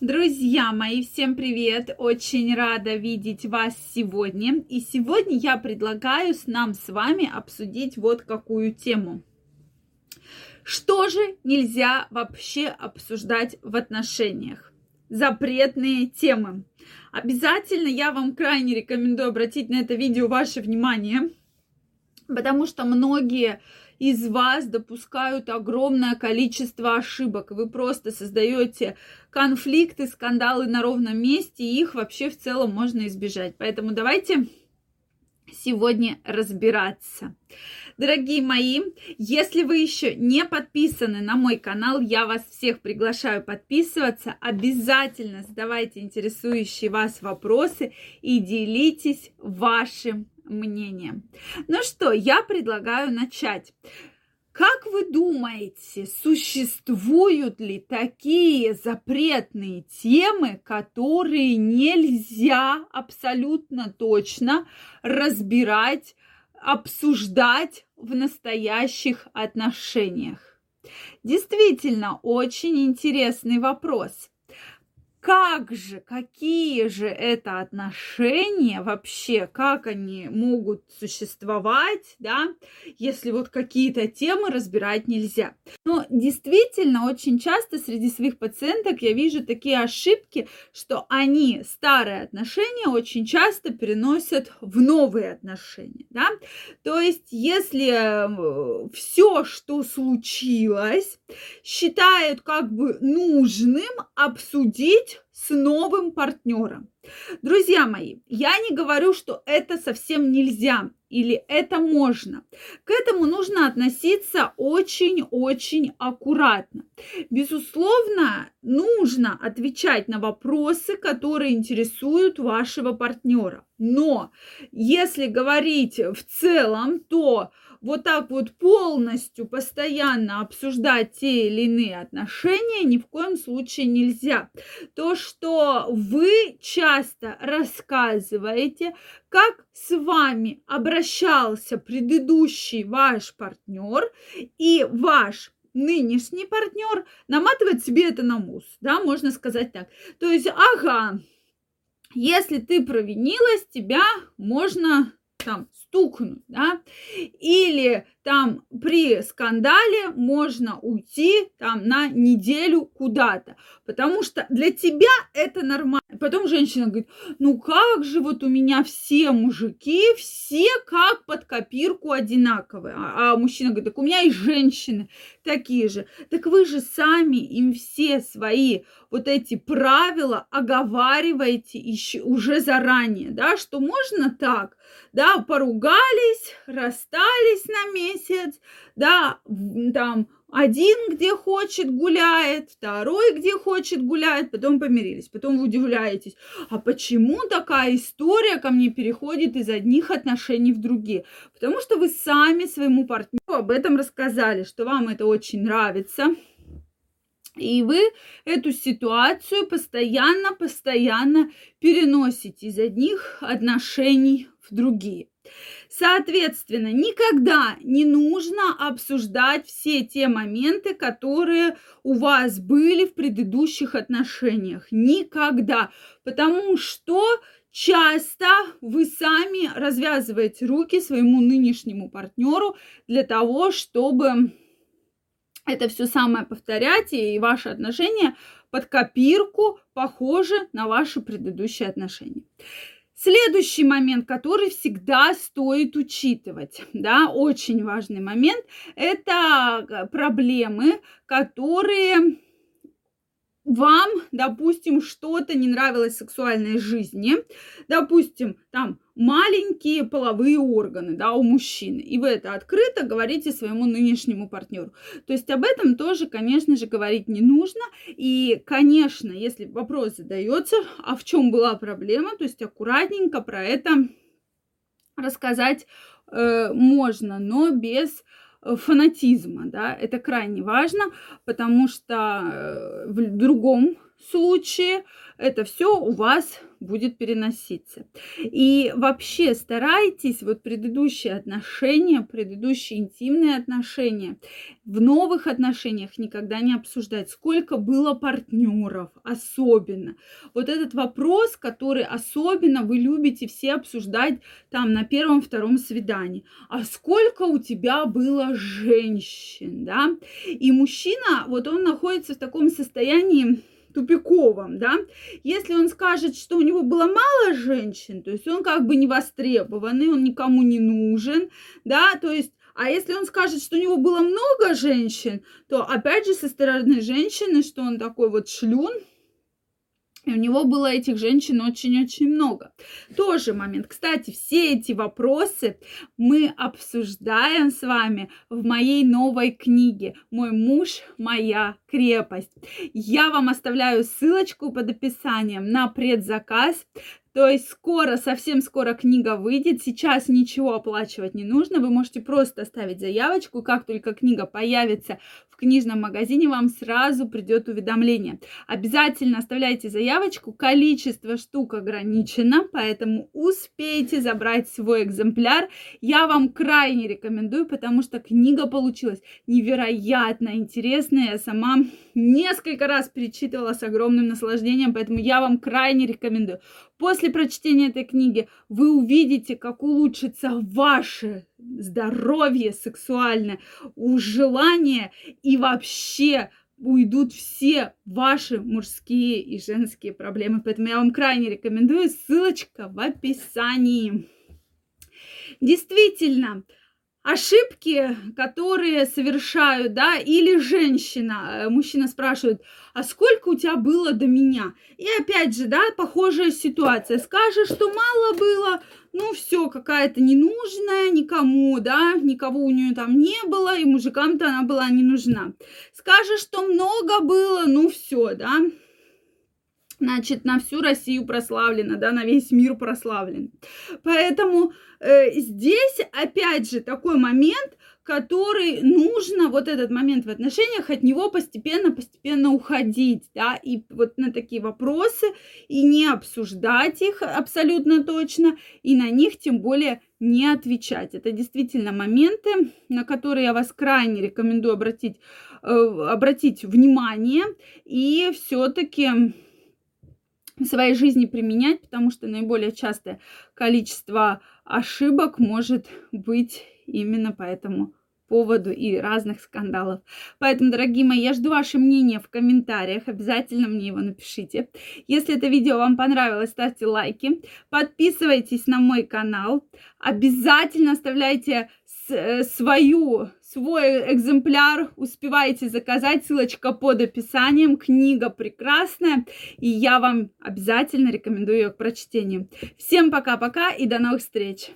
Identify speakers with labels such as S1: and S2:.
S1: Друзья мои, всем привет! Очень рада видеть вас сегодня. И сегодня я предлагаю нам с вами обсудить вот какую тему. Что же нельзя вообще обсуждать в отношениях? Запретные темы. Обязательно я вам крайне рекомендую обратить на это видео ваше внимание, потому что многие из вас допускают огромное количество ошибок. Вы просто создаете конфликты, скандалы на ровном месте, и их вообще в целом можно избежать. Поэтому давайте сегодня разбираться. Дорогие мои, если вы еще не подписаны на мой канал, я вас всех приглашаю подписываться. Обязательно задавайте интересующие вас вопросы и делитесь вашим мнением. Ну что, я предлагаю начать. Как вы думаете, существуют ли такие запретные темы, которые нельзя абсолютно точно разбирать, обсуждать в настоящих отношениях? Действительно, очень интересный вопрос как же, какие же это отношения вообще, как они могут существовать, да, если вот какие-то темы разбирать нельзя. Но действительно, очень часто среди своих пациенток я вижу такие ошибки, что они старые отношения очень часто переносят в новые отношения, да. То есть, если э, все, что случилось, считают как бы нужным обсудить future. С новым партнером. Друзья мои, я не говорю, что это совсем нельзя или это можно. К этому нужно относиться очень-очень аккуратно. Безусловно, нужно отвечать на вопросы, которые интересуют вашего партнера. Но если говорить в целом, то вот так вот полностью постоянно обсуждать те или иные отношения ни в коем случае нельзя. То, что вы часто рассказываете, как с вами обращался предыдущий ваш партнер и ваш нынешний партнер наматывает себе это на мус, да, можно сказать так. То есть, ага, если ты провинилась, тебя можно там стукнуть, да, или там при скандале можно уйти там на неделю куда-то, потому что для тебя это нормально. Потом женщина говорит, ну как же вот у меня все мужики, все как под копирку одинаковые. А, а мужчина говорит, так у меня и женщины такие же. Так вы же сами им все свои вот эти правила оговариваете еще уже заранее, да, что можно так, да, поругались, расстались на месяц, да, там один где хочет гуляет, второй где хочет гуляет, потом помирились. Потом вы удивляетесь, а почему такая история ко мне переходит из одних отношений в другие? Потому что вы сами своему партнеру об этом рассказали, что вам это очень нравится, и вы эту ситуацию постоянно-постоянно переносите из одних отношений в другие. Соответственно, никогда не нужно обсуждать все те моменты, которые у вас были в предыдущих отношениях. Никогда. Потому что часто вы сами развязываете руки своему нынешнему партнеру для того, чтобы это все самое повторять, и ваши отношения под копирку похожи на ваши предыдущие отношения. Следующий момент, который всегда стоит учитывать, да, очень важный момент, это э, проблемы, которые вам, допустим, что-то не нравилось в сексуальной жизни, допустим, там маленькие половые органы, да, у мужчины, и вы это открыто говорите своему нынешнему партнеру. То есть об этом тоже, конечно же, говорить не нужно, и, конечно, если вопрос задается, а в чем была проблема, то есть аккуратненько про это рассказать э, можно, но без фанатизма, да, это крайне важно, потому что э, в другом случае это все у вас будет переноситься. И вообще старайтесь вот предыдущие отношения, предыдущие интимные отношения, в новых отношениях никогда не обсуждать, сколько было партнеров, особенно. Вот этот вопрос, который особенно вы любите все обсуждать там на первом-втором свидании. А сколько у тебя было женщин, да? И мужчина, вот он находится в таком состоянии, тупиковом, да, если он скажет, что у него было мало женщин, то есть он как бы не востребованный, он никому не нужен, да, то есть а если он скажет, что у него было много женщин, то опять же со стороны женщины, что он такой вот шлюн, и у него было этих женщин очень-очень много. Тоже момент. Кстати, все эти вопросы мы обсуждаем с вами в моей новой книге «Мой муж, моя крепость». Я вам оставляю ссылочку под описанием на предзаказ. То есть скоро, совсем скоро книга выйдет. Сейчас ничего оплачивать не нужно. Вы можете просто оставить заявочку. Как только книга появится в книжном магазине, вам сразу придет уведомление. Обязательно оставляйте заявочку. Количество штук ограничено, поэтому успейте забрать свой экземпляр. Я вам крайне рекомендую, потому что книга получилась невероятно интересная. Я сама несколько раз перечитывала с огромным наслаждением, поэтому я вам крайне рекомендую. После прочтения этой книги вы увидите, как улучшится ваше здоровье сексуальное, желание и вообще уйдут все ваши мужские и женские проблемы. Поэтому я вам крайне рекомендую. Ссылочка в описании. Действительно, ошибки, которые совершают, да, или женщина, э, мужчина спрашивает, а сколько у тебя было до меня? И опять же, да, похожая ситуация. Скажешь, что мало было, ну все, какая-то ненужная никому, да, никого у нее там не было, и мужикам-то она была не нужна. Скажешь, что много было, ну все, да, значит, на всю Россию прославлена, да, на весь мир прославлен. Поэтому э, здесь, опять же, такой момент, который нужно, вот этот момент в отношениях, от него постепенно-постепенно уходить, да, и вот на такие вопросы, и не обсуждать их абсолютно точно, и на них тем более не отвечать. Это действительно моменты, на которые я вас крайне рекомендую обратить, э, обратить внимание, и все-таки в своей жизни применять, потому что наиболее частое количество ошибок может быть именно по этому поводу и разных скандалов. Поэтому, дорогие мои, я жду ваше мнение в комментариях. Обязательно мне его напишите. Если это видео вам понравилось, ставьте лайки. Подписывайтесь на мой канал. Обязательно оставляйте Э, свою, свой экземпляр успеваете заказать. Ссылочка под описанием. Книга прекрасная. И я вам обязательно рекомендую ее к прочтению. Всем пока-пока и до новых встреч!